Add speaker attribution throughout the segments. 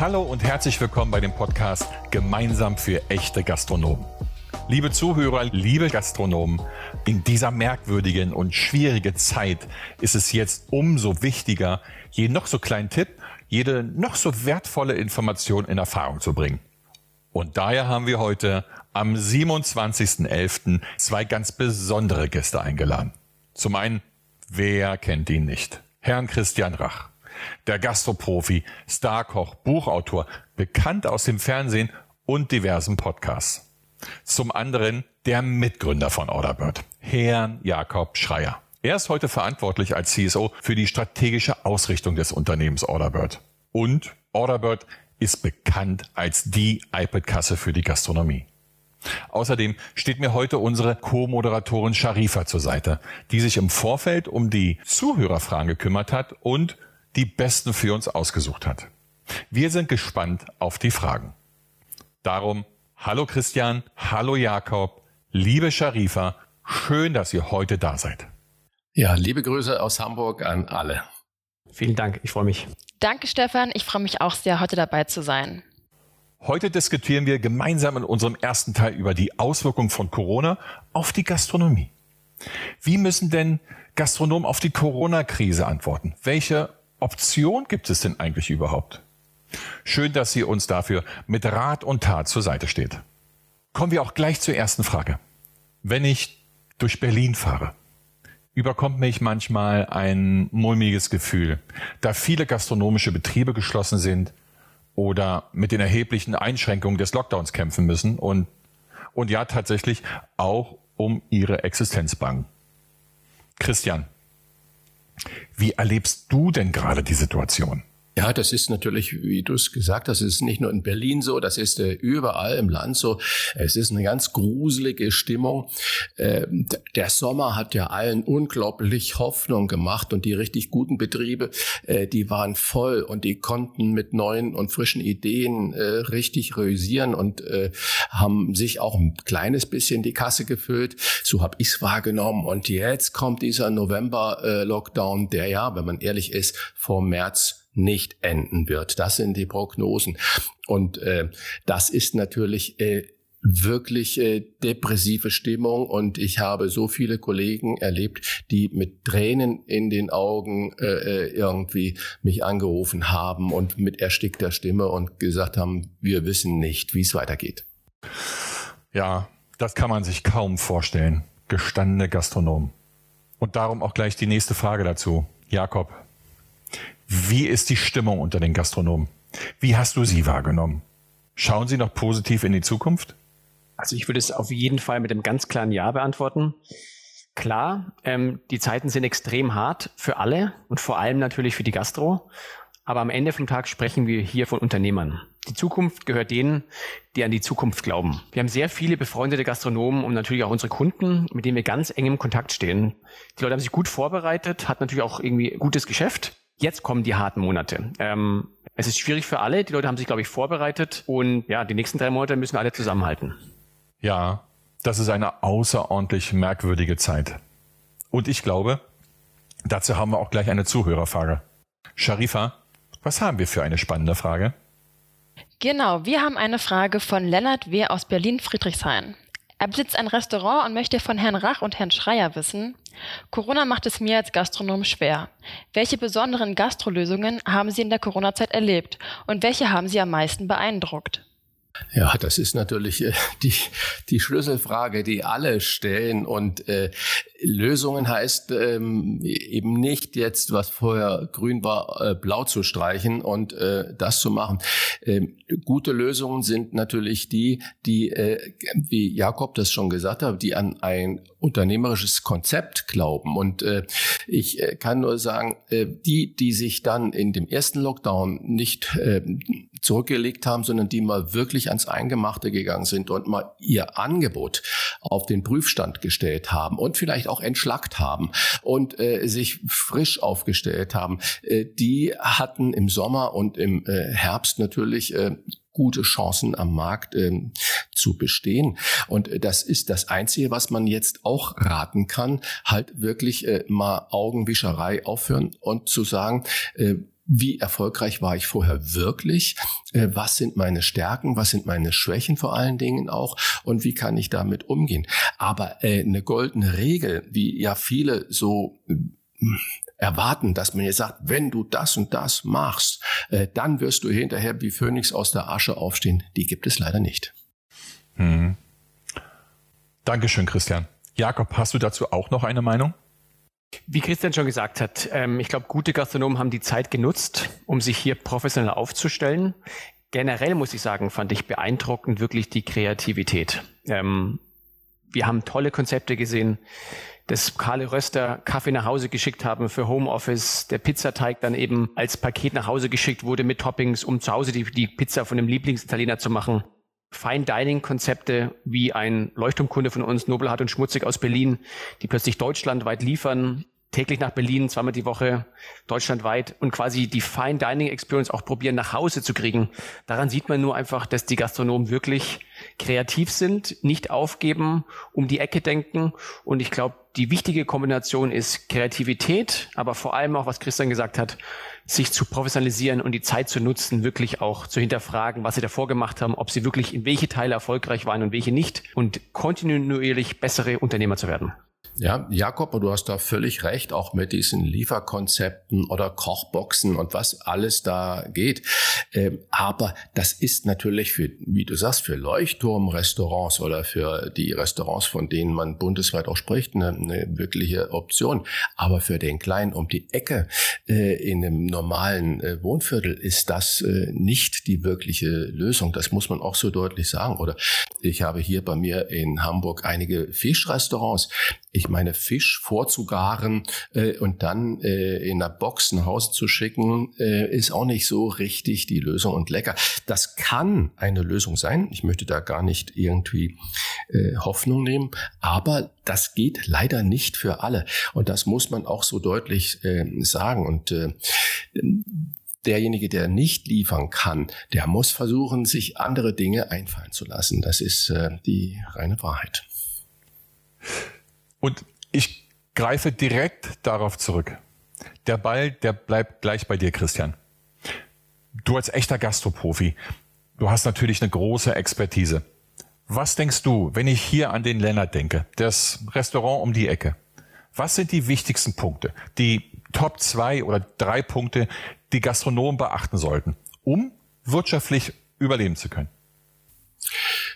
Speaker 1: Hallo und herzlich willkommen bei dem Podcast Gemeinsam für echte Gastronomen. Liebe Zuhörer, liebe Gastronomen, in dieser merkwürdigen und schwierigen Zeit ist es jetzt umso wichtiger, jeden noch so kleinen Tipp, jede noch so wertvolle Information in Erfahrung zu bringen. Und daher haben wir heute am 27.11. zwei ganz besondere Gäste eingeladen. Zum einen, wer kennt ihn nicht? Herrn Christian Rach. Der Gastroprofi, Starkoch, Buchautor, bekannt aus dem Fernsehen und diversen Podcasts. Zum anderen der Mitgründer von Orderbird, Herrn Jakob Schreier. Er ist heute verantwortlich als CSO für die strategische Ausrichtung des Unternehmens Orderbird. Und Orderbird ist bekannt als die iPad-Kasse für die Gastronomie. Außerdem steht mir heute unsere Co-Moderatorin Sharifa zur Seite, die sich im Vorfeld um die Zuhörerfragen gekümmert hat und die besten für uns ausgesucht hat. Wir sind gespannt auf die Fragen. Darum, hallo Christian, hallo Jakob, liebe Sharifa, schön, dass ihr heute da seid.
Speaker 2: Ja, liebe Grüße aus Hamburg an alle.
Speaker 3: Vielen Dank, ich freue mich.
Speaker 4: Danke, Stefan. Ich freue mich auch sehr, heute dabei zu sein.
Speaker 1: Heute diskutieren wir gemeinsam in unserem ersten Teil über die Auswirkungen von Corona auf die Gastronomie. Wie müssen denn Gastronomen auf die Corona-Krise antworten? Welche Option gibt es denn eigentlich überhaupt? Schön, dass sie uns dafür mit Rat und Tat zur Seite steht. Kommen wir auch gleich zur ersten Frage. Wenn ich durch Berlin fahre, überkommt mich manchmal ein mulmiges Gefühl, da viele gastronomische Betriebe geschlossen sind oder mit den erheblichen Einschränkungen des Lockdowns kämpfen müssen und, und ja tatsächlich auch um ihre Existenz bangen. Christian, wie erlebst du denn gerade die Situation?
Speaker 2: Ja, das ist natürlich, wie du es gesagt hast, ist nicht nur in Berlin so, das ist äh, überall im Land so. Es ist eine ganz gruselige Stimmung. Äh, der Sommer hat ja allen unglaublich Hoffnung gemacht und die richtig guten Betriebe, äh, die waren voll und die konnten mit neuen und frischen Ideen äh, richtig realisieren und haben sich auch ein kleines bisschen die Kasse gefüllt. So habe ich es wahrgenommen. Und jetzt kommt dieser November-Lockdown, der ja, wenn man ehrlich ist, vor März nicht enden wird. Das sind die Prognosen. Und äh, das ist natürlich äh, wirklich äh, depressive Stimmung und ich habe so viele Kollegen erlebt, die mit Tränen in den Augen äh, äh, irgendwie mich angerufen haben und mit erstickter Stimme und gesagt haben, wir wissen nicht, wie es weitergeht.
Speaker 1: Ja, das kann man sich kaum vorstellen. Gestandene Gastronom. Und darum auch gleich die nächste Frage dazu. Jakob, wie ist die Stimmung unter den Gastronomen? Wie hast du sie wahrgenommen? Schauen sie noch positiv in die Zukunft?
Speaker 3: Also ich würde es auf jeden Fall mit einem ganz klaren Ja beantworten. Klar, ähm, die Zeiten sind extrem hart für alle und vor allem natürlich für die Gastro. Aber am Ende vom Tag sprechen wir hier von Unternehmern. Die Zukunft gehört denen, die an die Zukunft glauben. Wir haben sehr viele befreundete Gastronomen und natürlich auch unsere Kunden, mit denen wir ganz eng im Kontakt stehen. Die Leute haben sich gut vorbereitet, hat natürlich auch irgendwie gutes Geschäft Jetzt kommen die harten Monate. Ähm, es ist schwierig für alle. Die Leute haben sich, glaube ich, vorbereitet. Und ja, die nächsten drei Monate müssen wir alle zusammenhalten.
Speaker 1: Ja, das ist eine außerordentlich merkwürdige Zeit. Und ich glaube, dazu haben wir auch gleich eine Zuhörerfrage. Sharifa, was haben wir für eine spannende Frage?
Speaker 4: Genau, wir haben eine Frage von Lennart W. aus Berlin-Friedrichshain. Er besitzt ein Restaurant und möchte von Herrn Rach und Herrn Schreier wissen, Corona macht es mir als Gastronom schwer. Welche besonderen Gastrolösungen haben Sie in der Corona-Zeit erlebt und welche haben Sie am meisten beeindruckt?
Speaker 2: Ja, das ist natürlich äh, die, die Schlüsselfrage, die alle stellen. Und äh, Lösungen heißt ähm, eben nicht jetzt, was vorher grün war, äh, blau zu streichen und äh, das zu machen. Ähm, gute Lösungen sind natürlich die, die, äh, wie Jakob das schon gesagt hat, die an ein unternehmerisches Konzept glauben. Und äh, ich äh, kann nur sagen, äh, die, die sich dann in dem ersten Lockdown nicht äh, zurückgelegt haben, sondern die mal wirklich ans Eingemachte gegangen sind und mal ihr Angebot auf den Prüfstand gestellt haben und vielleicht auch entschlackt haben und äh, sich frisch aufgestellt haben, äh, die hatten im Sommer und im äh, Herbst natürlich äh, gute Chancen am Markt äh, zu bestehen. Und äh, das ist das Einzige, was man jetzt auch raten kann, halt wirklich äh, mal Augenwischerei aufhören und zu sagen, äh, wie erfolgreich war ich vorher wirklich, äh, was sind meine Stärken, was sind meine Schwächen vor allen Dingen auch und wie kann ich damit umgehen. Aber äh, eine goldene Regel, wie ja viele so äh, erwarten, dass man jetzt sagt, wenn du das und das machst, äh, dann wirst du hinterher wie Phönix aus der Asche aufstehen. Die gibt es leider nicht.
Speaker 1: Hm. Dankeschön, Christian. Jakob, hast du dazu auch noch eine Meinung?
Speaker 3: Wie Christian schon gesagt hat, ähm, ich glaube, gute Gastronomen haben die Zeit genutzt, um sich hier professionell aufzustellen. Generell muss ich sagen, fand ich beeindruckend wirklich die Kreativität. Ähm, wir haben tolle Konzepte gesehen, dass Karle Röster Kaffee nach Hause geschickt haben für Homeoffice, der Pizzateig dann eben als Paket nach Hause geschickt wurde mit Toppings, um zu Hause die, die Pizza von dem Lieblingsitaliener zu machen. Fine Dining Konzepte wie ein Leuchtturmkunde von uns, Nobelhart und Schmutzig aus Berlin, die plötzlich deutschlandweit liefern, täglich nach Berlin, zweimal die Woche, deutschlandweit und quasi die Fine Dining Experience auch probieren nach Hause zu kriegen. Daran sieht man nur einfach, dass die Gastronomen wirklich kreativ sind, nicht aufgeben, um die Ecke denken und ich glaube, die wichtige Kombination ist Kreativität, aber vor allem auch, was Christian gesagt hat, sich zu professionalisieren und die Zeit zu nutzen, wirklich auch zu hinterfragen, was sie davor gemacht haben, ob sie wirklich in welche Teile erfolgreich waren und welche nicht und kontinuierlich bessere Unternehmer zu werden.
Speaker 2: Ja, Jakob, du hast da völlig recht, auch mit diesen Lieferkonzepten oder Kochboxen und was alles da geht. Ähm, aber das ist natürlich für, wie du sagst, für Leuchtturmrestaurants oder für die Restaurants, von denen man bundesweit auch spricht, eine, eine wirkliche Option. Aber für den Kleinen um die Ecke äh, in einem normalen äh, Wohnviertel ist das äh, nicht die wirkliche Lösung. Das muss man auch so deutlich sagen. Oder ich habe hier bei mir in Hamburg einige Fischrestaurants. Ich meine, Fisch vorzugaren äh, und dann äh, in einer Box nach Hause zu schicken, äh, ist auch nicht so richtig die Lösung und lecker. Das kann eine Lösung sein. Ich möchte da gar nicht irgendwie äh, Hoffnung nehmen, aber das geht leider nicht für alle. Und das muss man auch so deutlich äh, sagen. Und äh, derjenige, der nicht liefern kann, der muss versuchen, sich andere Dinge einfallen zu lassen. Das ist äh, die reine Wahrheit.
Speaker 1: Und ich greife direkt darauf zurück. Der Ball, der bleibt gleich bei dir, Christian. Du als echter Gastroprofi, du hast natürlich eine große Expertise. Was denkst du, wenn ich hier an den Lennart denke, das Restaurant um die Ecke? Was sind die wichtigsten Punkte, die Top zwei oder drei Punkte, die Gastronomen beachten sollten, um wirtschaftlich überleben zu können?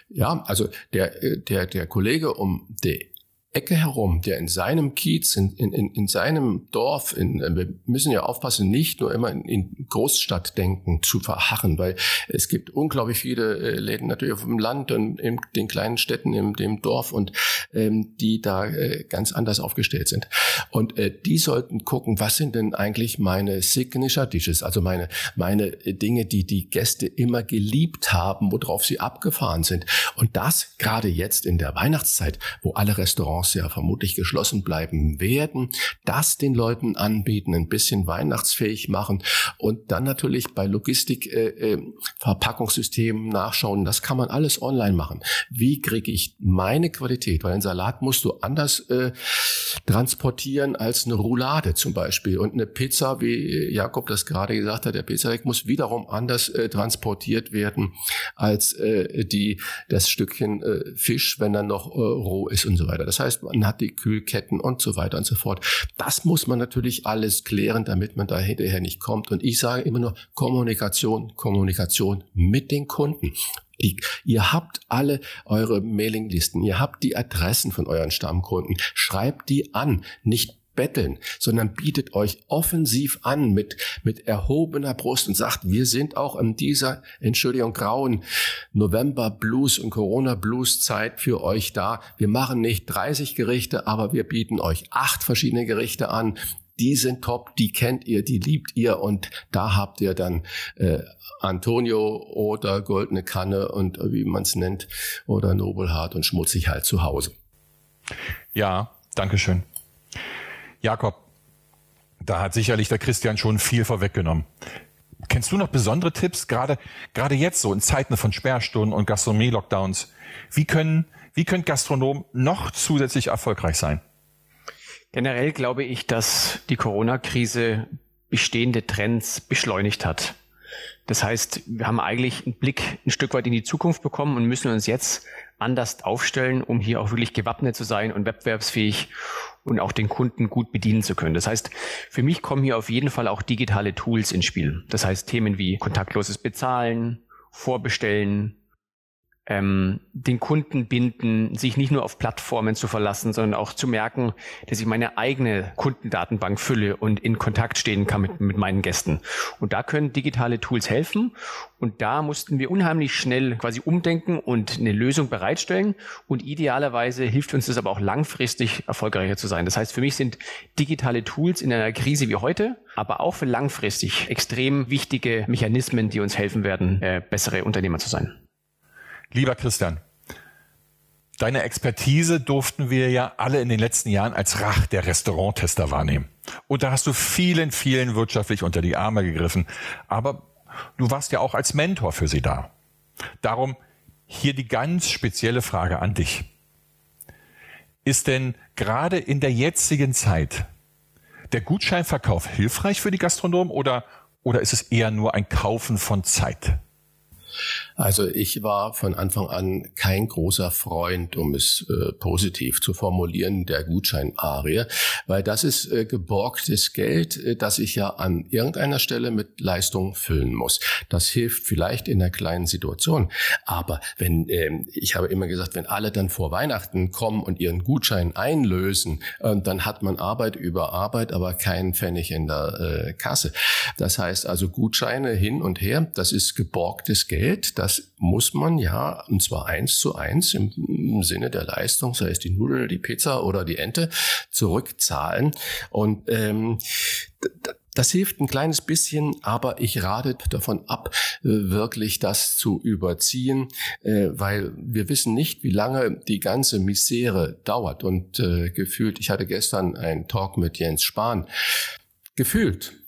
Speaker 2: Ja, also der, der, der Kollege um die Ecke herum, der in seinem Kiez, in, in, in seinem Dorf, in, äh, wir müssen ja aufpassen, nicht nur immer in, in Großstadtdenken zu verharren, weil es gibt unglaublich viele äh, Läden natürlich auf dem Land und in den kleinen Städten, im dem Dorf und ähm, die da äh, ganz anders aufgestellt sind. Und äh, die sollten gucken, was sind denn eigentlich meine Signature Dishes, also meine, meine Dinge, die die Gäste immer geliebt haben, worauf sie abgefahren sind. Und das gerade jetzt in der Weihnachtszeit, wo alle Restaurants Restaurants ja vermutlich geschlossen bleiben werden, das den Leuten anbieten, ein bisschen weihnachtsfähig machen und dann natürlich bei Logistik, äh, äh, Verpackungssystemen nachschauen. Das kann man alles online machen. Wie kriege ich meine Qualität? Weil ein Salat musst du anders äh, transportieren als eine Roulade zum Beispiel. Und eine Pizza, wie Jakob das gerade gesagt hat, der Pizzadeck muss wiederum anders äh, transportiert werden als äh, die, das Stückchen äh, Fisch, wenn er noch äh, roh ist und so weiter. Das heißt, heißt, man hat die Kühlketten und so weiter und so fort. Das muss man natürlich alles klären, damit man da hinterher nicht kommt. Und ich sage immer nur Kommunikation, Kommunikation mit den Kunden. Die, ihr habt alle eure Mailinglisten, ihr habt die Adressen von euren Stammkunden. Schreibt die an, nicht betteln, sondern bietet euch offensiv an mit, mit erhobener Brust und sagt, wir sind auch in dieser, Entschuldigung, grauen November Blues und Corona Blues Zeit für euch da. Wir machen nicht 30 Gerichte, aber wir bieten euch acht verschiedene Gerichte an. Die sind top, die kennt ihr, die liebt ihr und da habt ihr dann äh, Antonio oder Goldene Kanne und äh, wie man es nennt oder Nobelhart und Schmutzig halt zu Hause.
Speaker 1: Ja, Dankeschön. Jakob, da hat sicherlich der Christian schon viel vorweggenommen. Kennst du noch besondere Tipps, gerade, gerade jetzt so in Zeiten von Sperrstunden und Gastronomie-Lockdowns? Wie können, wie können Gastronomen noch zusätzlich erfolgreich sein?
Speaker 3: Generell glaube ich, dass die Corona-Krise bestehende Trends beschleunigt hat. Das heißt, wir haben eigentlich einen Blick ein Stück weit in die Zukunft bekommen und müssen uns jetzt anders aufstellen, um hier auch wirklich gewappnet zu sein und wettbewerbsfähig und auch den Kunden gut bedienen zu können. Das heißt, für mich kommen hier auf jeden Fall auch digitale Tools ins Spiel. Das heißt, Themen wie kontaktloses Bezahlen, Vorbestellen, ähm, den Kunden binden, sich nicht nur auf Plattformen zu verlassen, sondern auch zu merken, dass ich meine eigene Kundendatenbank fülle und in Kontakt stehen kann mit, mit meinen Gästen. Und da können digitale Tools helfen. Und da mussten wir unheimlich schnell quasi umdenken und eine Lösung bereitstellen. Und idealerweise hilft uns das aber auch langfristig erfolgreicher zu sein. Das heißt, für mich sind digitale Tools in einer Krise wie heute, aber auch für langfristig extrem wichtige Mechanismen, die uns helfen werden, äh, bessere Unternehmer zu sein.
Speaker 1: Lieber Christian, deine Expertise durften wir ja alle in den letzten Jahren als Rach der Restauranttester wahrnehmen. Und da hast du vielen, vielen wirtschaftlich unter die Arme gegriffen. Aber du warst ja auch als Mentor für sie da. Darum hier die ganz spezielle Frage an dich. Ist denn gerade in der jetzigen Zeit der Gutscheinverkauf hilfreich für die Gastronomen oder, oder ist es eher nur ein Kaufen von Zeit?
Speaker 2: Also ich war von Anfang an kein großer Freund, um es äh, positiv zu formulieren, der Gutscheinarie, weil das ist äh, geborgtes Geld, äh, das ich ja an irgendeiner Stelle mit Leistung füllen muss. Das hilft vielleicht in einer kleinen Situation, aber wenn ähm, ich habe immer gesagt, wenn alle dann vor Weihnachten kommen und ihren Gutschein einlösen, dann hat man Arbeit über Arbeit, aber keinen Pfennig in der äh, Kasse. Das heißt also Gutscheine hin und her, das ist geborgtes Geld das muss man ja, und zwar eins zu eins im, im Sinne der Leistung, sei es die Nudel, die Pizza oder die Ente, zurückzahlen. Und ähm, das hilft ein kleines bisschen, aber ich rate davon ab, äh, wirklich das zu überziehen, äh, weil wir wissen nicht, wie lange die ganze Misere dauert. Und äh, gefühlt, ich hatte gestern einen Talk mit Jens Spahn, gefühlt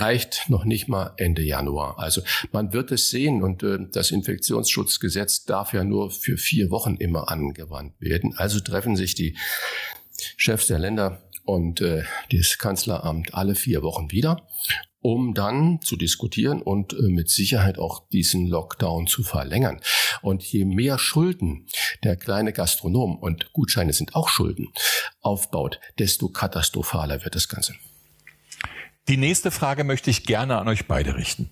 Speaker 2: reicht noch nicht mal Ende Januar. Also man wird es sehen und äh, das Infektionsschutzgesetz darf ja nur für vier Wochen immer angewandt werden. Also treffen sich die Chefs der Länder und äh, das Kanzleramt alle vier Wochen wieder, um dann zu diskutieren und äh, mit Sicherheit auch diesen Lockdown zu verlängern. Und je mehr Schulden der kleine Gastronom und Gutscheine sind auch Schulden aufbaut, desto katastrophaler wird das Ganze.
Speaker 1: Die nächste Frage möchte ich gerne an euch beide richten.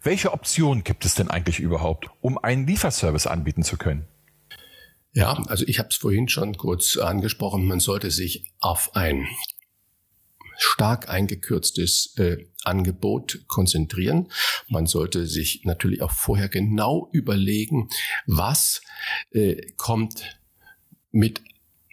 Speaker 1: Welche Optionen gibt es denn eigentlich überhaupt, um einen Lieferservice anbieten zu können?
Speaker 2: Ja, also ich habe es vorhin schon kurz angesprochen, man sollte sich auf ein stark eingekürztes äh, Angebot konzentrieren. Man sollte sich natürlich auch vorher genau überlegen, was äh, kommt mit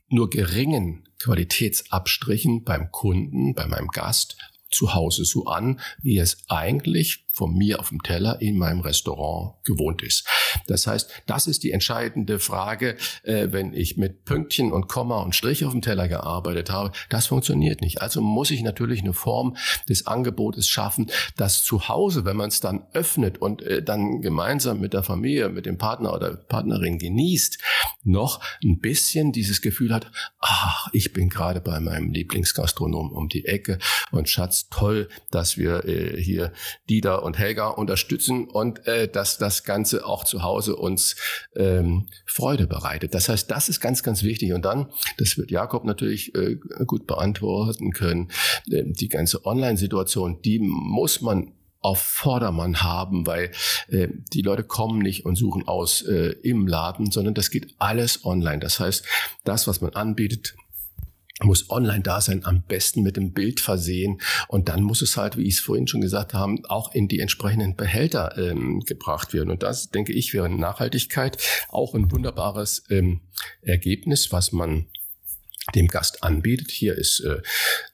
Speaker 2: nur geringen Qualitätsabstrichen beim Kunden, bei meinem Gast zu Hause so an, wie es eigentlich von mir auf dem Teller in meinem Restaurant gewohnt ist. Das heißt, das ist die entscheidende Frage, äh, wenn ich mit Pünktchen und Komma und Strich auf dem Teller gearbeitet habe. Das funktioniert nicht. Also muss ich natürlich eine Form des Angebotes schaffen, dass zu Hause, wenn man es dann öffnet und äh, dann gemeinsam mit der Familie, mit dem Partner oder Partnerin genießt, noch ein bisschen dieses Gefühl hat, ach, ich bin gerade bei meinem Lieblingsgastronom um die Ecke und Schatz, toll, dass wir äh, hier Dieter und Helga unterstützen und äh, dass das Ganze auch zu Hause uns ähm, Freude bereitet. Das heißt, das ist ganz, ganz wichtig. Und dann, das wird Jakob natürlich äh, gut beantworten können, äh, die ganze Online-Situation, die muss man auf Vordermann haben, weil äh, die Leute kommen nicht und suchen aus äh, im Laden, sondern das geht alles online. Das heißt, das, was man anbietet, muss online da sein, am besten mit dem Bild versehen. Und dann muss es halt, wie ich es vorhin schon gesagt habe, auch in die entsprechenden Behälter ähm, gebracht werden. Und das, denke ich, wäre Nachhaltigkeit auch ein wunderbares ähm, Ergebnis, was man dem Gast anbietet. Hier ist äh,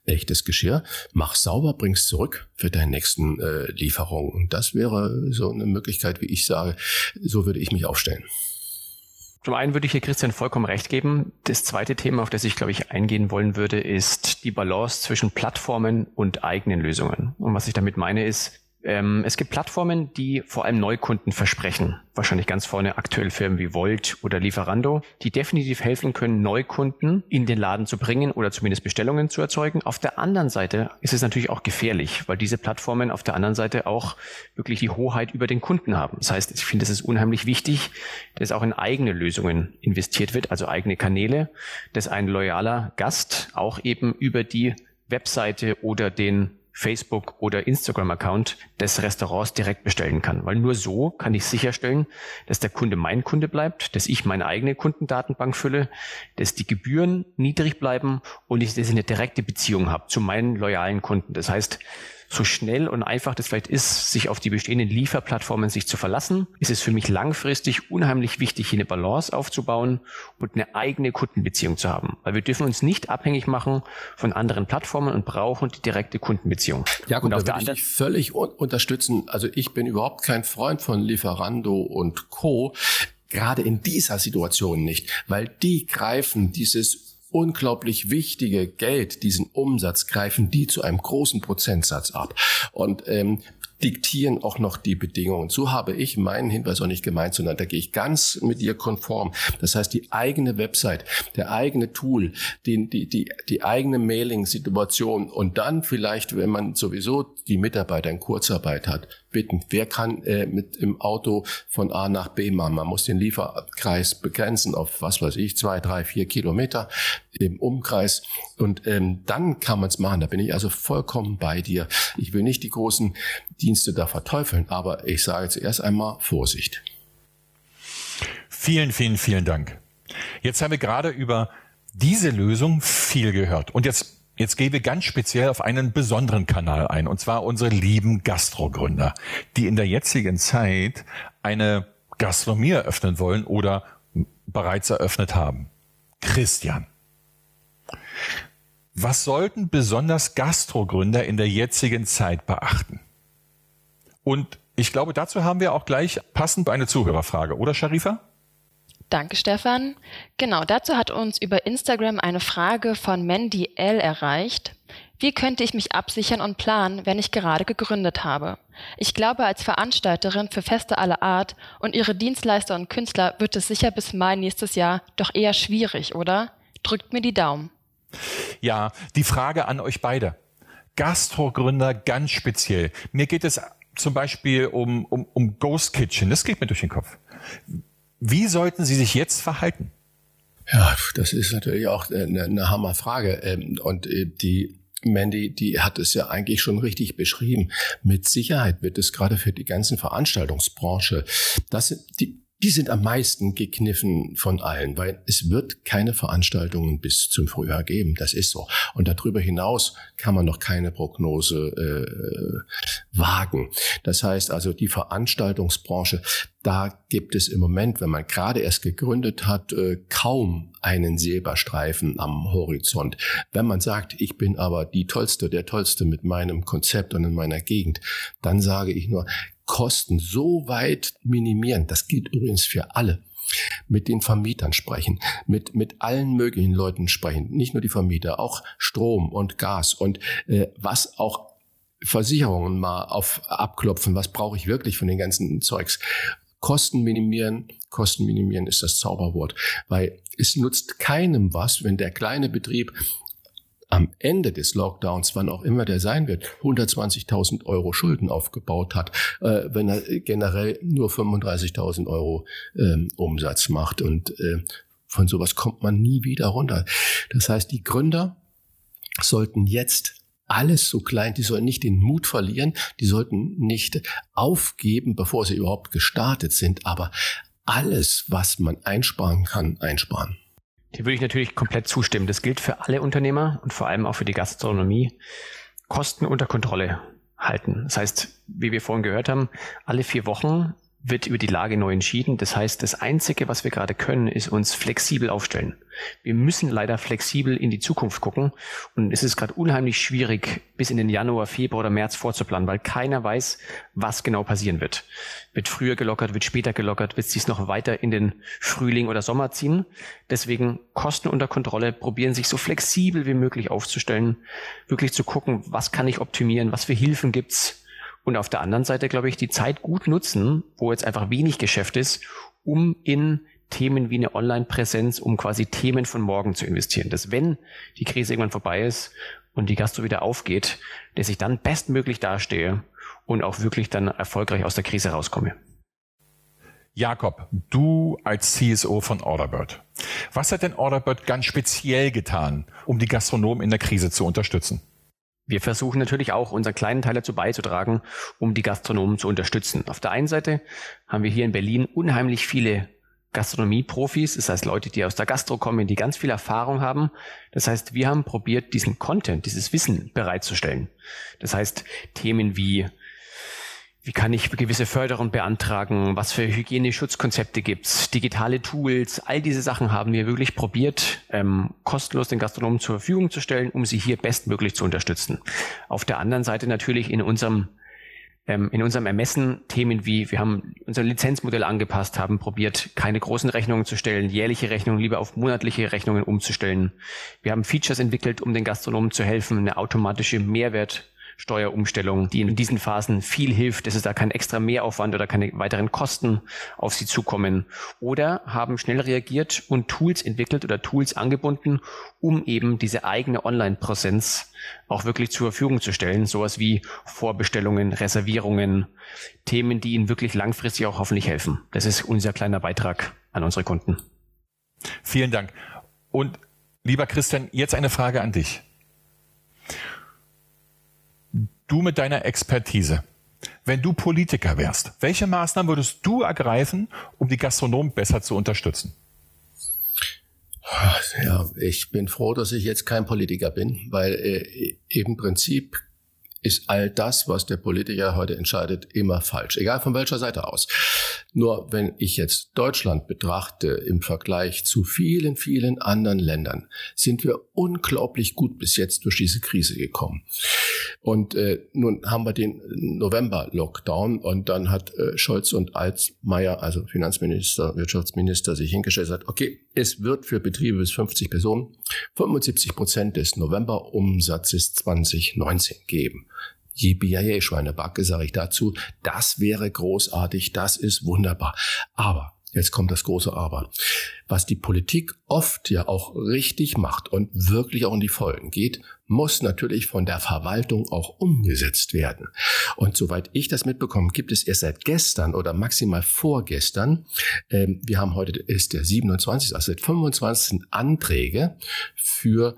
Speaker 2: echtes Geschirr. Mach sauber, bring's zurück für deine nächsten äh, Lieferungen. Und das wäre so eine Möglichkeit, wie ich sage, so würde ich mich aufstellen.
Speaker 3: Zum einen würde ich hier Christian vollkommen recht geben. Das zweite Thema, auf das ich, glaube ich, eingehen wollen würde, ist die Balance zwischen Plattformen und eigenen Lösungen. Und was ich damit meine ist, Ähm, es gibt Plattformen, die vor allem Neukunden versprechen. Wahrscheinlich ganz vorne aktuell Firmen wie Volt oder Lieferando, die definitiv helfen können, Neukunden in den Laden zu bringen oder zumindest Bestellungen zu erzeugen. Auf der anderen Seite ist es natürlich auch gefährlich, weil diese Plattformen auf der anderen Seite auch wirklich die Hoheit über den Kunden haben. Das heißt, ich finde, es ist unheimlich wichtig, dass auch in eigene Lösungen investiert wird, also eigene Kanäle, dass ein loyaler Gast auch eben über die Webseite oder den Facebook oder Instagram-Account des Restaurants direkt bestellen kann. Weil nur so kann ich sicherstellen, dass der Kunde mein Kunde bleibt, dass ich meine eigene Kundendatenbank fülle, dass die Gebühren niedrig bleiben und ich, dass ich eine direkte Beziehung habe zu meinen loyalen Kunden. Das heißt, so schnell und einfach das vielleicht ist, sich auf die bestehenden Lieferplattformen sich zu verlassen, ist es für mich langfristig unheimlich wichtig, hier eine Balance aufzubauen und eine eigene Kundenbeziehung zu haben. Weil wir dürfen uns nicht abhängig machen von anderen Plattformen und brauchen die direkte Kundenbeziehung.
Speaker 2: Ja, gut, da würde ich völlig un unterstützen. Also ich bin überhaupt kein Freund von Lieferando und Co. Gerade in dieser Situation nicht, weil die greifen dieses unglaublich wichtige Geld, diesen Umsatz, greifen die zu einem großen Prozentsatz ab. Und ähm, diktieren auch noch die Bedingungen. So habe ich meinen Hinweis auch nicht gemeint, sondern da gehe ich ganz mit dir konform. Das heißt, die eigene Website, der eigene Tool, die, die, die, die eigene Mailing-Situation und dann vielleicht, wenn man sowieso die Mitarbeiter in Kurzarbeit hat, bitten, wer kann äh, mit im Auto von A nach B machen? Man muss den Lieferkreis begrenzen auf, was weiß ich, zwei, drei, vier Kilometer im Umkreis. Und ähm, dann kann man es machen. Da bin ich also vollkommen bei dir. Ich will nicht die großen Dienste da verteufeln, aber ich sage zuerst einmal Vorsicht.
Speaker 1: Vielen, vielen, vielen Dank. Jetzt haben wir gerade über diese Lösung viel gehört. Und jetzt Jetzt gehen wir ganz speziell auf einen besonderen Kanal ein, und zwar unsere lieben Gastrogründer, die in der jetzigen Zeit eine Gastronomie eröffnen wollen oder bereits eröffnet haben. Christian, was sollten besonders Gastrogründer in der jetzigen Zeit beachten? Und ich glaube, dazu haben wir auch gleich passend eine Zuhörerfrage, oder Sharifa?
Speaker 4: Danke, Stefan. Genau, dazu hat uns über Instagram eine Frage von Mandy L erreicht. Wie könnte ich mich absichern und planen, wenn ich gerade gegründet habe? Ich glaube, als Veranstalterin für Feste aller Art und ihre Dienstleister und Künstler wird es sicher bis Mai nächstes Jahr doch eher schwierig, oder? Drückt mir die Daumen.
Speaker 1: Ja, die Frage an euch beide. Gastrogründer ganz speziell. Mir geht es zum Beispiel um, um, um Ghost Kitchen. Das geht mir durch den Kopf. Wie sollten Sie sich jetzt verhalten?
Speaker 2: Ja, das ist natürlich auch eine, eine Hammerfrage. Ähm, und äh, die Mandy, die hat es ja eigentlich schon richtig beschrieben. Mit Sicherheit wird es gerade für die ganzen Veranstaltungsbranche, das, die, die sind am meisten gekniffen von allen, weil es wird keine Veranstaltungen bis zum Frühjahr geben. Das ist so. Und darüber hinaus kann man noch keine Prognose äh, wagen. Das heißt also, die Veranstaltungsbranche, da gibt es im Moment, wenn man gerade erst gegründet hat, äh, kaum einen Silberstreifen am Horizont. Wenn man sagt, ich bin aber die Tollste, der Tollste mit meinem Konzept und in meiner Gegend, dann sage ich nur, Kosten so weit minimieren. Das gilt übrigens für alle. Mit den Vermietern sprechen, mit, mit allen möglichen Leuten sprechen, nicht nur die Vermieter, auch Strom und Gas und äh, was auch Versicherungen mal auf abklopfen, was brauche ich wirklich von den ganzen Zeugs. Kosten minimieren, Kosten minimieren ist das Zauberwort, weil es nutzt keinem was, wenn der kleine Betrieb am Ende des Lockdowns, wann auch immer der sein wird, 120.000 Euro Schulden aufgebaut hat, äh, wenn er generell nur 35.000 Euro äh, Umsatz macht. Und äh, von sowas kommt man nie wieder runter. Das heißt, die Gründer sollten jetzt alles so klein, die sollten nicht den Mut verlieren, die sollten nicht aufgeben, bevor sie überhaupt gestartet sind, aber alles, was man einsparen kann, einsparen.
Speaker 3: Hier würde ich natürlich komplett zustimmen. Das gilt für alle Unternehmer und vor allem auch für die Gastronomie. Kosten unter Kontrolle halten. Das heißt, wie wir vorhin gehört haben, alle vier Wochen wird über die Lage neu entschieden. Das heißt, das Einzige, was wir gerade können, ist uns flexibel aufstellen. Wir müssen leider flexibel in die Zukunft gucken. Und es ist gerade unheimlich schwierig, bis in den Januar, Februar oder März vorzuplanen, weil keiner weiß, was genau passieren wird. Wird früher gelockert, wird später gelockert, wird sich noch weiter in den Frühling oder Sommer ziehen. Deswegen Kosten unter Kontrolle, probieren sich so flexibel wie möglich aufzustellen, wirklich zu gucken, was kann ich optimieren, was für Hilfen gibt's und auf der anderen Seite, glaube ich, die Zeit gut nutzen, wo jetzt einfach wenig Geschäft ist, um in Themen wie eine Online-Präsenz, um quasi Themen von morgen zu investieren. Dass wenn die Krise irgendwann vorbei ist und die Gastro wieder aufgeht, dass ich dann bestmöglich dastehe und auch wirklich dann erfolgreich aus der Krise rauskomme.
Speaker 1: Jakob, du als CSO von Orderbird. Was hat denn Orderbird ganz speziell getan, um die Gastronomen in der Krise zu unterstützen?
Speaker 3: Wir versuchen natürlich auch unseren kleinen Teil dazu beizutragen, um die Gastronomen zu unterstützen. Auf der einen Seite haben wir hier in Berlin unheimlich viele Gastronomie-Profis, das heißt Leute, die aus der Gastro kommen, die ganz viel Erfahrung haben. Das heißt, wir haben probiert, diesen Content, dieses Wissen bereitzustellen. Das heißt, Themen wie wie kann ich gewisse Förderung beantragen? Was für Hygieneschutzkonzepte gibt's? Digitale Tools? All diese Sachen haben wir wirklich probiert, ähm, kostenlos den Gastronomen zur Verfügung zu stellen, um sie hier bestmöglich zu unterstützen. Auf der anderen Seite natürlich in unserem ähm, in unserem Ermessen Themen wie, wir haben unser Lizenzmodell angepasst, haben probiert, keine großen Rechnungen zu stellen, jährliche Rechnungen lieber auf monatliche Rechnungen umzustellen. Wir haben Features entwickelt, um den Gastronomen zu helfen, eine automatische Mehrwert Steuerumstellung, die in diesen Phasen viel hilft, dass es da kein extra Mehraufwand oder keine weiteren Kosten auf sie zukommen. Oder haben schnell reagiert und Tools entwickelt oder Tools angebunden, um eben diese eigene Online-Präsenz auch wirklich zur Verfügung zu stellen. Sowas wie Vorbestellungen, Reservierungen, Themen, die ihnen wirklich langfristig auch hoffentlich helfen. Das ist unser kleiner Beitrag an unsere Kunden.
Speaker 1: Vielen Dank. Und lieber Christian, jetzt eine Frage an dich. Du mit deiner Expertise, wenn du Politiker wärst, welche Maßnahmen würdest du ergreifen, um die Gastronomen besser zu unterstützen?
Speaker 2: Ja, ich bin froh, dass ich jetzt kein Politiker bin, weil äh, im Prinzip ist all das, was der Politiker heute entscheidet, immer falsch, egal von welcher Seite aus. Nur wenn ich jetzt Deutschland betrachte im Vergleich zu vielen, vielen anderen Ländern, sind wir unglaublich gut bis jetzt durch diese Krise gekommen. Und äh, nun haben wir den November-Lockdown und dann hat äh, Scholz und Altmaier, also Finanzminister, Wirtschaftsminister, sich hingestellt und gesagt, okay, es wird für Betriebe bis 50 Personen 75 Prozent des November-Umsatzes 2019 geben. Yippie Schweinebacke, sage ich dazu. Das wäre großartig, das ist wunderbar. Aber Jetzt kommt das große Aber. Was die Politik oft ja auch richtig macht und wirklich auch in die Folgen geht, muss natürlich von der Verwaltung auch umgesetzt werden. Und soweit ich das mitbekomme, gibt es erst seit gestern oder maximal vorgestern, ähm, wir haben heute ist der 27, also seit 25 Anträge für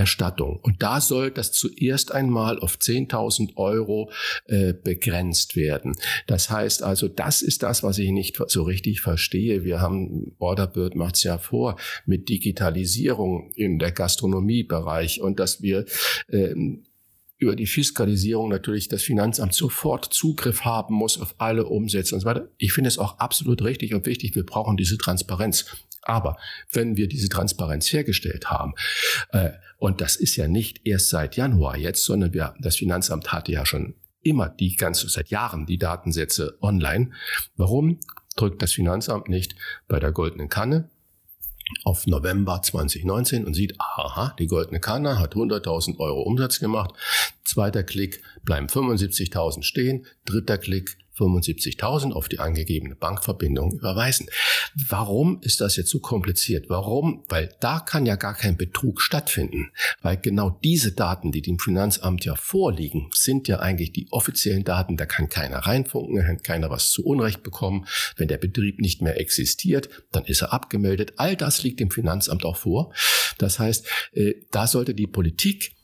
Speaker 2: Erstattung. Und da soll das zuerst einmal auf 10.000 Euro äh, begrenzt werden. Das heißt also, das ist das, was ich nicht so richtig verstehe. Wir haben, Orderbird macht es ja vor, mit Digitalisierung in der Gastronomiebereich und dass wir ähm, über die Fiskalisierung natürlich das Finanzamt sofort Zugriff haben muss auf alle Umsätze und so weiter. Ich finde es auch absolut richtig und wichtig. Wir brauchen diese Transparenz. Aber wenn wir diese Transparenz hergestellt haben, äh, und das ist ja nicht erst seit Januar jetzt, sondern wir, das Finanzamt hatte ja schon immer die ganze, seit Jahren die Datensätze online. Warum drückt das Finanzamt nicht bei der goldenen Kanne auf November 2019 und sieht, aha, die goldene Kanne hat 100.000 Euro Umsatz gemacht. Zweiter Klick bleiben 75.000 stehen. Dritter Klick 75.000 auf die angegebene Bankverbindung überweisen. Warum ist das jetzt so kompliziert? Warum? Weil da kann ja gar kein Betrug stattfinden. Weil genau diese Daten, die dem Finanzamt ja vorliegen, sind ja eigentlich die offiziellen Daten. Da kann keiner reinfunken, da kann keiner was zu Unrecht bekommen. Wenn der Betrieb nicht mehr existiert, dann ist er abgemeldet. All das liegt dem Finanzamt auch vor. Das heißt, äh, da sollte die Politik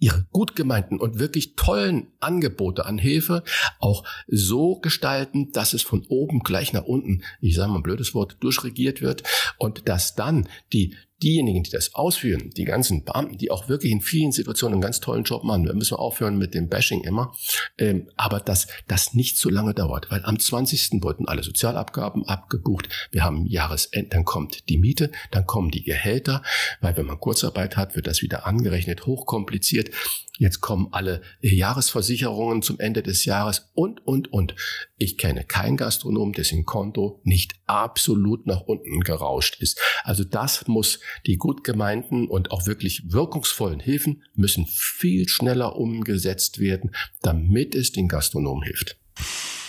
Speaker 2: ihre gut gemeinten und wirklich tollen Angebote an Hilfe auch so gestalten, dass es von oben gleich nach unten, ich sage mal ein blödes Wort, durchregiert wird und dass dann die diejenigen, die das ausführen, die ganzen Beamten, die auch wirklich in vielen Situationen einen ganz tollen Job machen, wir müssen aufhören mit dem Bashing immer, ähm, aber dass das nicht so lange dauert, weil am 20. wurden alle Sozialabgaben abgebucht, wir haben Jahresend, dann kommt die Miete, dann kommen die Gehälter, weil wenn man Kurzarbeit hat, wird das wieder angerechnet, hochkompliziert. Jetzt kommen alle Jahresversicherungen zum Ende des Jahres und, und, und. Ich kenne keinen Gastronom, dessen Konto nicht absolut nach unten gerauscht ist. Also das muss Die gut gemeinten und auch wirklich wirkungsvollen Hilfen müssen viel schneller umgesetzt werden, damit es den Gastronomen hilft.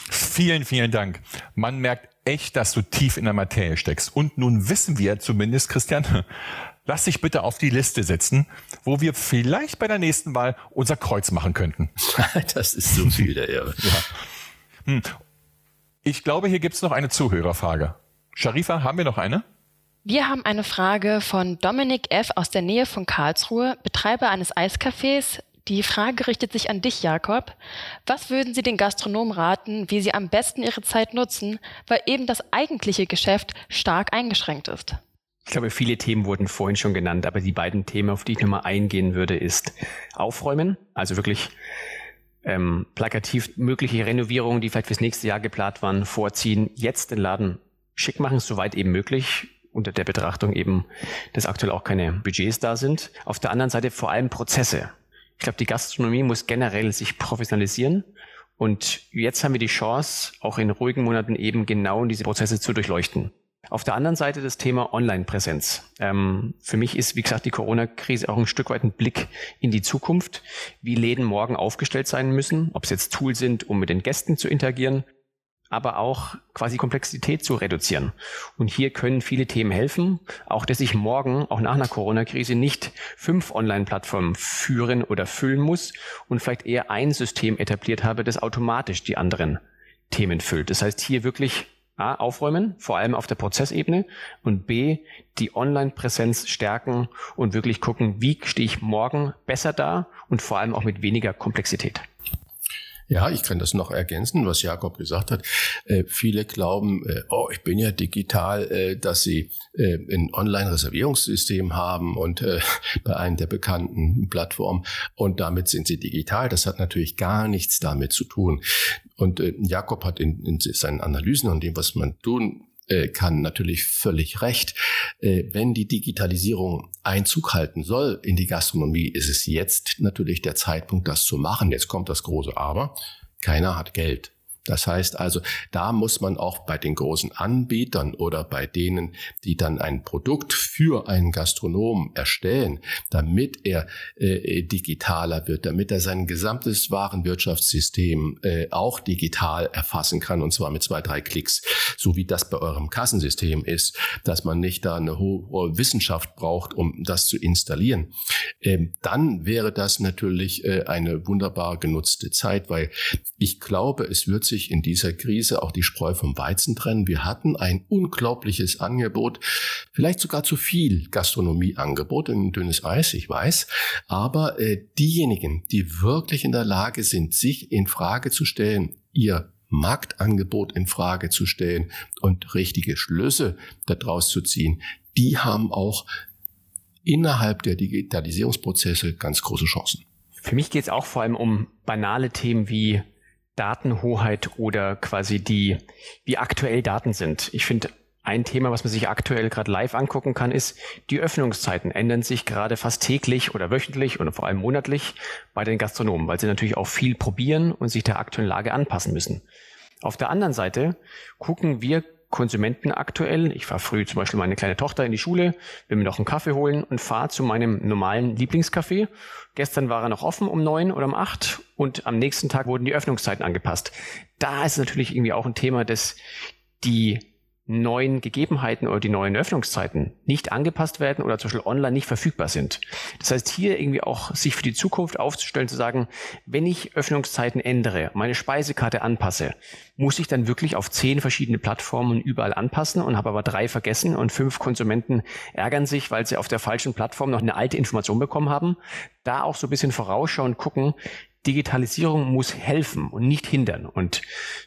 Speaker 1: Vielen, vielen Dank. Man merkt echt, dass du tief in der Materie steckst. Und nun wissen wir zumindest, Christian, lass dich bitte auf die Liste setzen, wo wir vielleicht bei der nächsten Wahl unser Kreuz machen könnten.
Speaker 2: das ist so viel der Ehre. ja.
Speaker 1: Hm. Ich glaube, hier gibt's noch eine Zuhörerfrage. Sharifa, haben wir noch eine?
Speaker 4: Wir haben eine Frage von Dominik F. aus der Nähe von Karlsruhe, Betreiber eines Eiscafés. Die Frage richtet sich an dich, Jakob. Was würden Sie den Gastronomen raten, wie sie am besten ihre Zeit nutzen, weil eben das eigentliche Geschäft stark eingeschränkt ist?
Speaker 3: Ich glaube, viele Themen wurden vorhin schon genannt, aber die beiden Themen, auf die ich nochmal eingehen würde, ist Aufräumen, also wirklich ähm, plakativ mögliche Renovierungen, die vielleicht fürs nächste Jahr geplant waren, vorziehen, jetzt den Laden schick machen, soweit eben möglich, unter der Betrachtung eben, dass aktuell auch keine Budgets da sind. Auf der anderen Seite vor allem Prozesse. Ich glaube, die Gastronomie muss generell sich professionalisieren. Und jetzt haben wir die Chance, auch in ruhigen Monaten eben genau diese Prozesse zu durchleuchten. Auf der anderen Seite das Thema Online-Präsenz. Ähm, für mich ist, wie gesagt, die Corona-Krise auch ein Stück weit ein Blick in die Zukunft, wie Läden morgen aufgestellt sein müssen, ob es jetzt Tools sind, um mit den Gästen zu interagieren, aber auch quasi Komplexität zu reduzieren. Und hier können viele Themen helfen, auch dass ich morgen, auch nach einer Corona-Krise, nicht fünf Online-Plattformen führen oder füllen muss und vielleicht eher ein System etabliert habe, das automatisch die anderen Themen füllt. Das heißt, hier wirklich A, aufräumen, vor allem auf der Prozessebene und B, die Online-Präsenz stärken und wirklich gucken, wie stehe ich morgen besser da und vor allem auch mit weniger Komplexität.
Speaker 2: Ja, ich kann das noch ergänzen, was Jakob gesagt hat. Äh, viele glauben, äh, oh, ich bin ja digital, äh, dass sie äh, ein Online-Reservierungssystem haben und äh, bei einem der bekannten Plattformen und damit sind sie digital. Das hat natürlich gar nichts damit zu tun. Und äh, Jakob hat in, in seinen Analysen und dem, was man tun äh, kann natürlich völlig recht. Äh, wenn die Digitalisierung Einzug halten soll in die Gastronomie, ist es jetzt natürlich der Zeitpunkt, das zu machen. Jetzt kommt das große Aber. Keiner hat Geld. Das heißt also, da muss man auch bei den großen Anbietern oder bei denen, die dann ein Produkt für einen Gastronomen erstellen, damit er äh, digitaler wird, damit er sein gesamtes Warenwirtschaftssystem äh, auch digital erfassen kann, und zwar mit zwei, drei Klicks, so wie das bei eurem Kassensystem ist, dass man nicht da eine hohe Wissenschaft braucht, um das zu installieren. Ähm, dann wäre das natürlich äh, eine wunderbar genutzte Zeit, weil ich glaube, es wird sich in dieser Krise auch die Spreu vom Weizen trennen. Wir hatten ein unglaubliches Angebot, vielleicht sogar zu viel Gastronomieangebot, ein dünnes Eis, ich weiß. Aber äh, diejenigen, die wirklich in der Lage sind, sich in Frage zu stellen, ihr Marktangebot in Frage zu stellen und richtige Schlüsse daraus zu ziehen, die haben auch innerhalb der Digitalisierungsprozesse ganz große Chancen.
Speaker 3: Für mich geht es auch vor allem um banale Themen wie Datenhoheit oder quasi die, wie aktuell Daten sind. Ich finde, ein Thema, was man sich aktuell gerade live angucken kann, ist, die Öffnungszeiten ändern sich gerade fast täglich oder wöchentlich oder vor allem monatlich bei den Gastronomen, weil sie natürlich auch viel probieren und sich der aktuellen Lage anpassen müssen. Auf der anderen Seite gucken wir Konsumenten aktuell. Ich fahre früh zum Beispiel meine kleine Tochter in die Schule, will mir noch einen Kaffee holen und fahre zu meinem normalen Lieblingscafé. Gestern war er noch offen um neun oder um acht und am nächsten Tag wurden die Öffnungszeiten angepasst. Da ist natürlich irgendwie auch ein Thema, dass die neuen Gegebenheiten oder die neuen Öffnungszeiten nicht angepasst werden oder zum Beispiel online nicht verfügbar sind. Das heißt, hier irgendwie auch sich für die Zukunft aufzustellen, zu sagen, wenn ich Öffnungszeiten ändere, meine Speisekarte anpasse, muss ich dann wirklich auf zehn verschiedene Plattformen überall anpassen und habe aber drei vergessen und fünf Konsumenten ärgern sich, weil sie auf der falschen Plattform noch eine alte Information bekommen haben. Da auch so ein bisschen vorausschauen, gucken, Digitalisierung muss helfen und nicht hindern. Und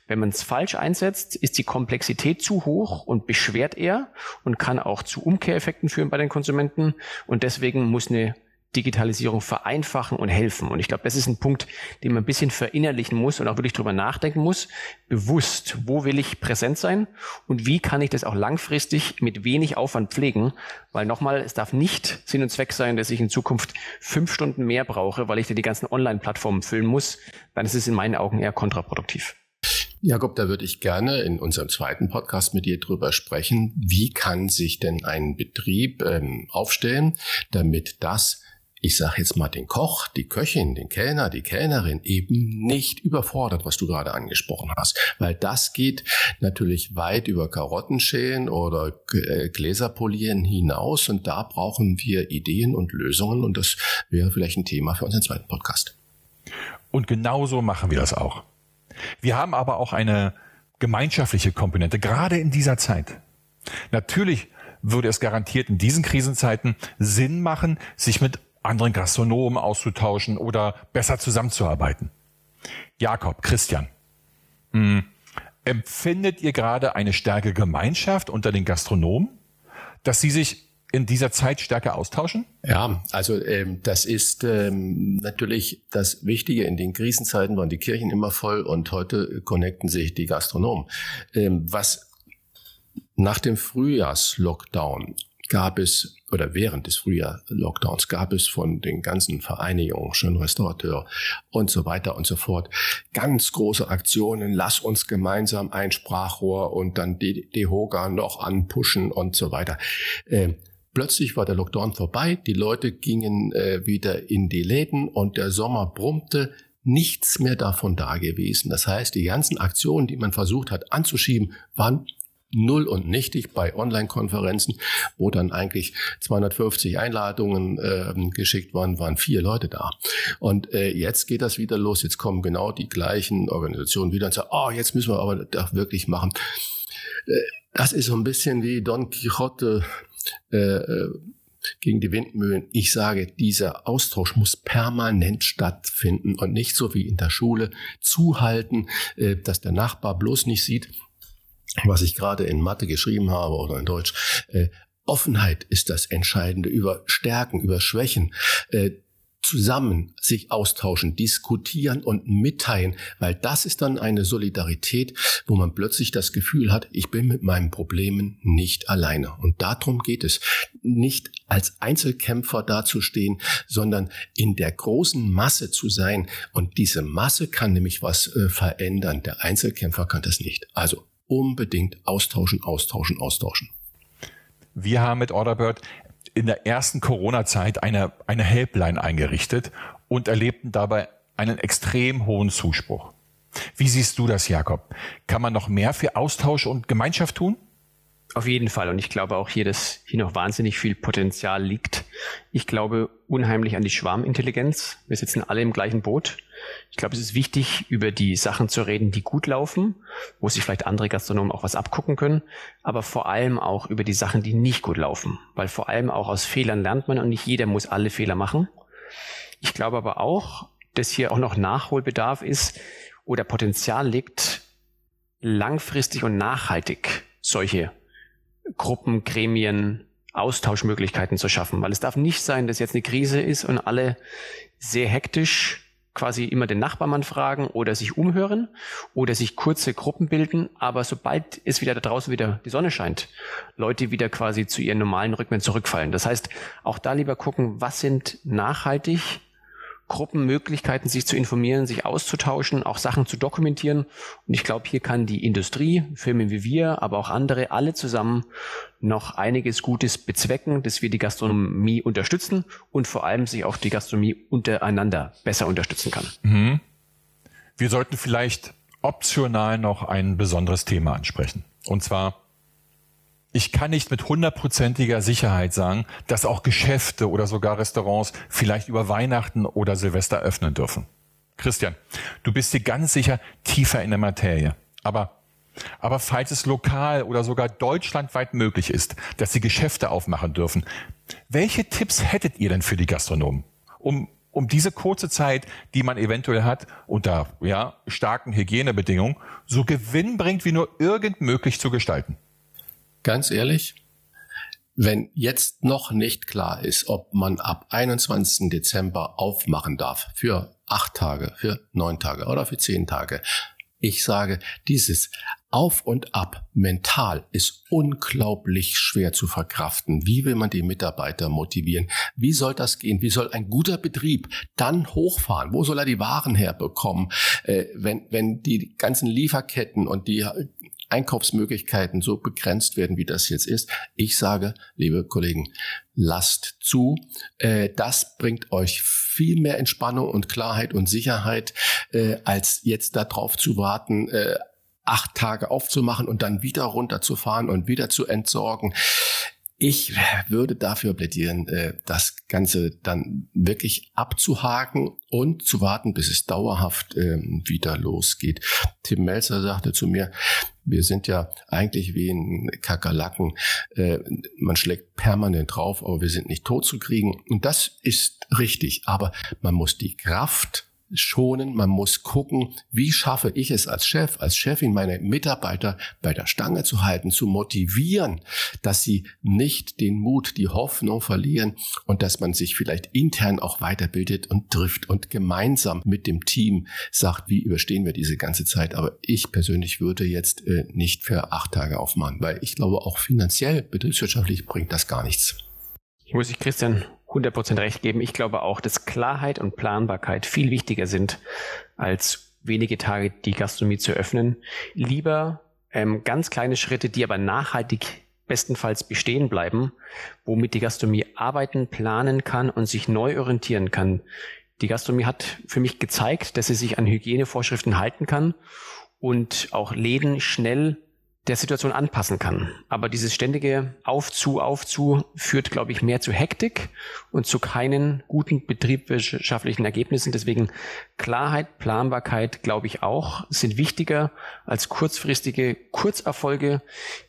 Speaker 3: wenn man es falsch einsetzt, ist die Komplexität zu hoch und beschwert eher und kann auch zu Umkehreffekten führen bei den Konsumenten. Und deswegen muss eine Digitalisierung vereinfachen und helfen. Und ich glaube, das ist ein Punkt, den man ein bisschen verinnerlichen muss und auch wirklich drüber nachdenken muss. Bewusst, wo will ich präsent sein und wie kann ich das auch langfristig mit wenig Aufwand pflegen? Weil nochmal, es darf nicht Sinn und Zweck sein, dass ich in Zukunft fünf Stunden mehr brauche, weil ich da die ganzen Online-Plattformen füllen muss. Dann ist es in meinen Augen eher kontraproduktiv.
Speaker 2: Jakob, da würde ich gerne in unserem zweiten Podcast mit dir drüber sprechen. Wie kann sich denn ein Betrieb ähm, aufstellen, damit das ich sage jetzt mal den Koch, die Köchin, den Kellner, die Kellnerin eben nicht überfordert, was du gerade angesprochen hast. Weil das geht natürlich weit über Karottenschälen oder äh, Gläserpolieren hinaus und da brauchen wir Ideen und Lösungen und das wäre vielleicht ein Thema für unseren zweiten Podcast.
Speaker 1: Und genauso machen wir das auch. Wir haben aber auch eine gemeinschaftliche Komponente, gerade in dieser Zeit. Natürlich würde es garantiert in diesen Krisenzeiten Sinn machen, sich mit anderen Gastronomen auszutauschen oder besser zusammenzuarbeiten. Jakob, Christian, mh, hm, empfindet ihr gerade eine stärkere Gemeinschaft unter den Gastronomen, dass sie sich in dieser Zeit stärker austauschen?
Speaker 2: Ja, also ähm, das ist ähm, natürlich das Wichtige. In den Krisenzeiten waren die Kirchen immer voll und heute connecten sich die Gastronomen. Ähm, was nach dem Frühjahrslockdown gab es, oder während des Frühjahr-Lockdowns gab es von den ganzen Vereinigungen, schön Restaurateur und so weiter und so fort, ganz große Aktionen, lass uns gemeinsam ein Sprachrohr und dann die, die Hoga noch anpushen und so weiter. Äh, plötzlich war der Lockdown vorbei, die Leute gingen äh, wieder in die Läden und der Sommer brummte, nichts mehr davon da gewesen. Das heißt, die ganzen Aktionen, die man versucht hat anzuschieben, waren null und nichtig bei Online-Konferenzen, wo dann eigentlich 250 Einladungen äh, geschickt waren, waren vier Leute da. Und äh, jetzt geht das wieder los. Jetzt kommen genau die gleichen Organisationen wieder und sagen, oh, jetzt müssen wir aber das wirklich machen. Äh, das ist so ein bisschen wie Don Quixote äh, äh, gegen die Windmühlen. Ich sage, dieser Austausch muss permanent stattfinden und nicht so wie in der Schule zuhalten, äh, dass der Nachbar bloß nicht sieht, was ich gerade in Mathe geschrieben habe oder in Deutsch. Äh, Offenheit ist das Entscheidende über Stärken, über Schwächen. Äh, zusammen sich austauschen, diskutieren und mitteilen, weil das ist dann eine Solidarität, wo man plötzlich das Gefühl hat, ich bin mit meinen Problemen nicht alleine. Und darum geht es, nicht als Einzelkämpfer dazustehen, sondern in der großen Masse zu sein. Und diese Masse kann nämlich was äh, verändern. Der Einzelkämpfer kann das nicht. Also unbedingt austauschen, austauschen, austauschen.
Speaker 1: Wir haben mit Orderbird in der ersten Corona-Zeit eine, eine Helpline eingerichtet und erlebten dabei einen extrem hohen Zuspruch. Wie siehst du das, Jakob? Kann man noch mehr für Austausch und Gemeinschaft tun?
Speaker 3: Auf jeden Fall. Und ich glaube auch hier, dass hier noch wahnsinnig viel Potenzial liegt. Ich glaube unheimlich an die Schwarmintelligenz. Wir sitzen alle im gleichen Boot. Ich glaube, es ist wichtig, über die Sachen zu reden, die gut laufen, wo sich vielleicht andere Gastronomen auch was abgucken können, aber vor allem auch über die Sachen, die nicht gut laufen. Weil vor allem auch aus Fehlern lernt man und nicht jeder muss alle Fehler machen. Ich glaube aber auch, dass hier auch noch Nachholbedarf ist oder Potenzial liegt, langfristig und nachhaltig solche Gruppen, Gremien, Austauschmöglichkeiten zu schaffen. Weil es darf nicht sein, dass jetzt eine Krise ist und alle sehr hektisch quasi immer den Nachbarmann fragen oder sich umhören oder sich kurze Gruppen bilden. Aber sobald es wieder da draußen wieder die Sonne scheint, Leute wieder quasi zu ihren normalen Rhythmen zurückfallen. Das heißt, auch da lieber gucken, was sind nachhaltig Gruppenmöglichkeiten, sich zu informieren, sich auszutauschen, auch Sachen zu dokumentieren. Und ich glaube, hier kann die Industrie, Firmen wie wir, aber auch andere, alle zusammen noch einiges Gutes bezwecken, dass wir die Gastronomie unterstützen und vor allem sich auch die Gastronomie untereinander besser unterstützen kann. Mhm.
Speaker 1: Wir sollten vielleicht optional noch ein besonderes Thema ansprechen. Und zwar ich kann nicht mit hundertprozentiger Sicherheit sagen, dass auch Geschäfte oder sogar Restaurants vielleicht über Weihnachten oder Silvester öffnen dürfen. Christian, du bist dir ganz sicher tiefer in der Materie. Aber, aber falls es lokal oder sogar deutschlandweit möglich ist, dass sie Geschäfte aufmachen dürfen, welche Tipps hättet ihr denn für die Gastronomen, um, um diese kurze Zeit, die man eventuell hat, unter ja, starken Hygienebedingungen, so gewinnbringend wie nur irgend möglich zu gestalten?
Speaker 2: Ganz ehrlich, wenn jetzt noch nicht klar ist, ob man ab 21. Dezember aufmachen darf für acht Tage, für neun Tage oder für zehn Tage, Ich sage, dieses auf und ab mental ist unglaublich schwer zu verkraften. Wie will man die Mitarbeiter motivieren? Wie soll das gehen? Wie soll ein guter Betrieb dann hochfahren? Wo soll er die Waren herbekommen? Äh, wenn, wenn die ganzen Lieferketten und die Einkaufsmöglichkeiten so begrenzt werden, wie das jetzt ist. Ich sage, liebe Kollegen, lasst zu. Äh, das bringt euch viel mehr Entspannung und Klarheit und Sicherheit, äh, als jetzt darauf zu warten, äh, acht Tage aufzumachen und dann wieder runterzufahren und wieder zu entsorgen. Ich würde dafür plädieren, das Ganze dann wirklich abzuhaken und zu warten, bis es dauerhaft ähm, wieder losgeht. Tim Melzer sagte zu mir, wir sind ja eigentlich wie ein Kakerlaken. Äh, man schlägt permanent drauf, aber wir sind nicht tot zu kriegen. Und das ist richtig. Aber man muss die Kraft schonen, man muss gucken, wie schaffe ich es als Chef, als Chefin meine Mitarbeiter bei der Stange zu halten, zu motivieren, dass sie nicht den Mut, die Hoffnung verlieren und dass man sich vielleicht intern auch weiterbildet und trifft und gemeinsam mit dem Team sagt, wie überstehen wir diese ganze Zeit. Aber ich persönlich würde jetzt äh, nicht für acht Tage aufmachen, weil ich glaube auch finanziell, betriebswirtschaftlich bringt das gar nichts.
Speaker 3: Ich muss ich Christian 100% recht geben. Ich glaube auch, dass Klarheit und Planbarkeit viel wichtiger sind, als wenige Tage die Gastronomie zu öffnen. Lieber ähm, ganz kleine Schritte, die aber nachhaltig bestenfalls bestehen bleiben, womit die Gastronomie arbeiten, planen kann und sich neu orientieren kann. Die Gastronomie hat für mich gezeigt, dass sie sich an Hygienevorschriften halten kann und auch Läden schnell der Situation anpassen kann. Aber dieses ständige Aufzu, Aufzu führt, glaube ich, mehr zu Hektik und zu keinen guten betriebswirtschaftlichen Ergebnissen. Deswegen Klarheit, Planbarkeit, glaube ich auch, sind wichtiger als kurzfristige Kurzerfolge,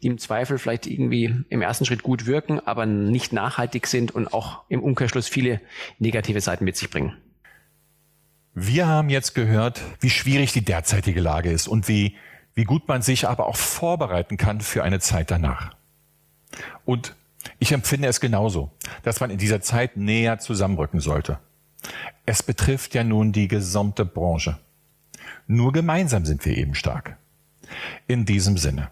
Speaker 3: die im Zweifel vielleicht irgendwie im ersten Schritt gut wirken, aber nicht nachhaltig sind und auch im Umkehrschluss viele negative Seiten mit sich bringen.
Speaker 1: Wir haben jetzt gehört, wie schwierig die derzeitige Lage ist und wie wie gut man sich aber auch vorbereiten kann für eine Zeit danach. Und ich empfinde es genauso, dass man in dieser Zeit näher zusammenrücken sollte. Es betrifft ja nun die gesamte Branche. Nur gemeinsam sind wir eben stark. In diesem Sinne.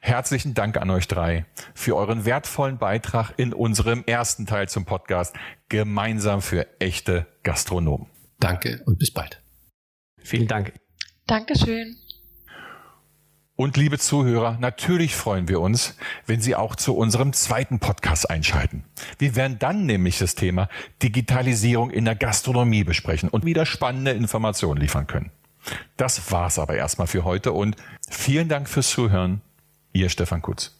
Speaker 1: Herzlichen Dank an euch drei für euren wertvollen Beitrag in unserem ersten Teil zum Podcast Gemeinsam für echte Gastronomen.
Speaker 2: Danke und bis bald.
Speaker 3: Vielen Dank.
Speaker 4: Dankeschön.
Speaker 1: Und liebe Zuhörer, natürlich freuen wir uns, wenn Sie auch zu unserem zweiten Podcast einschalten. Wir werden dann nämlich das Thema Digitalisierung in der Gastronomie besprechen und wieder spannende Informationen liefern können. Das war's aber erstmal für heute und vielen Dank fürs Zuhören. Ihr Stefan Kutz.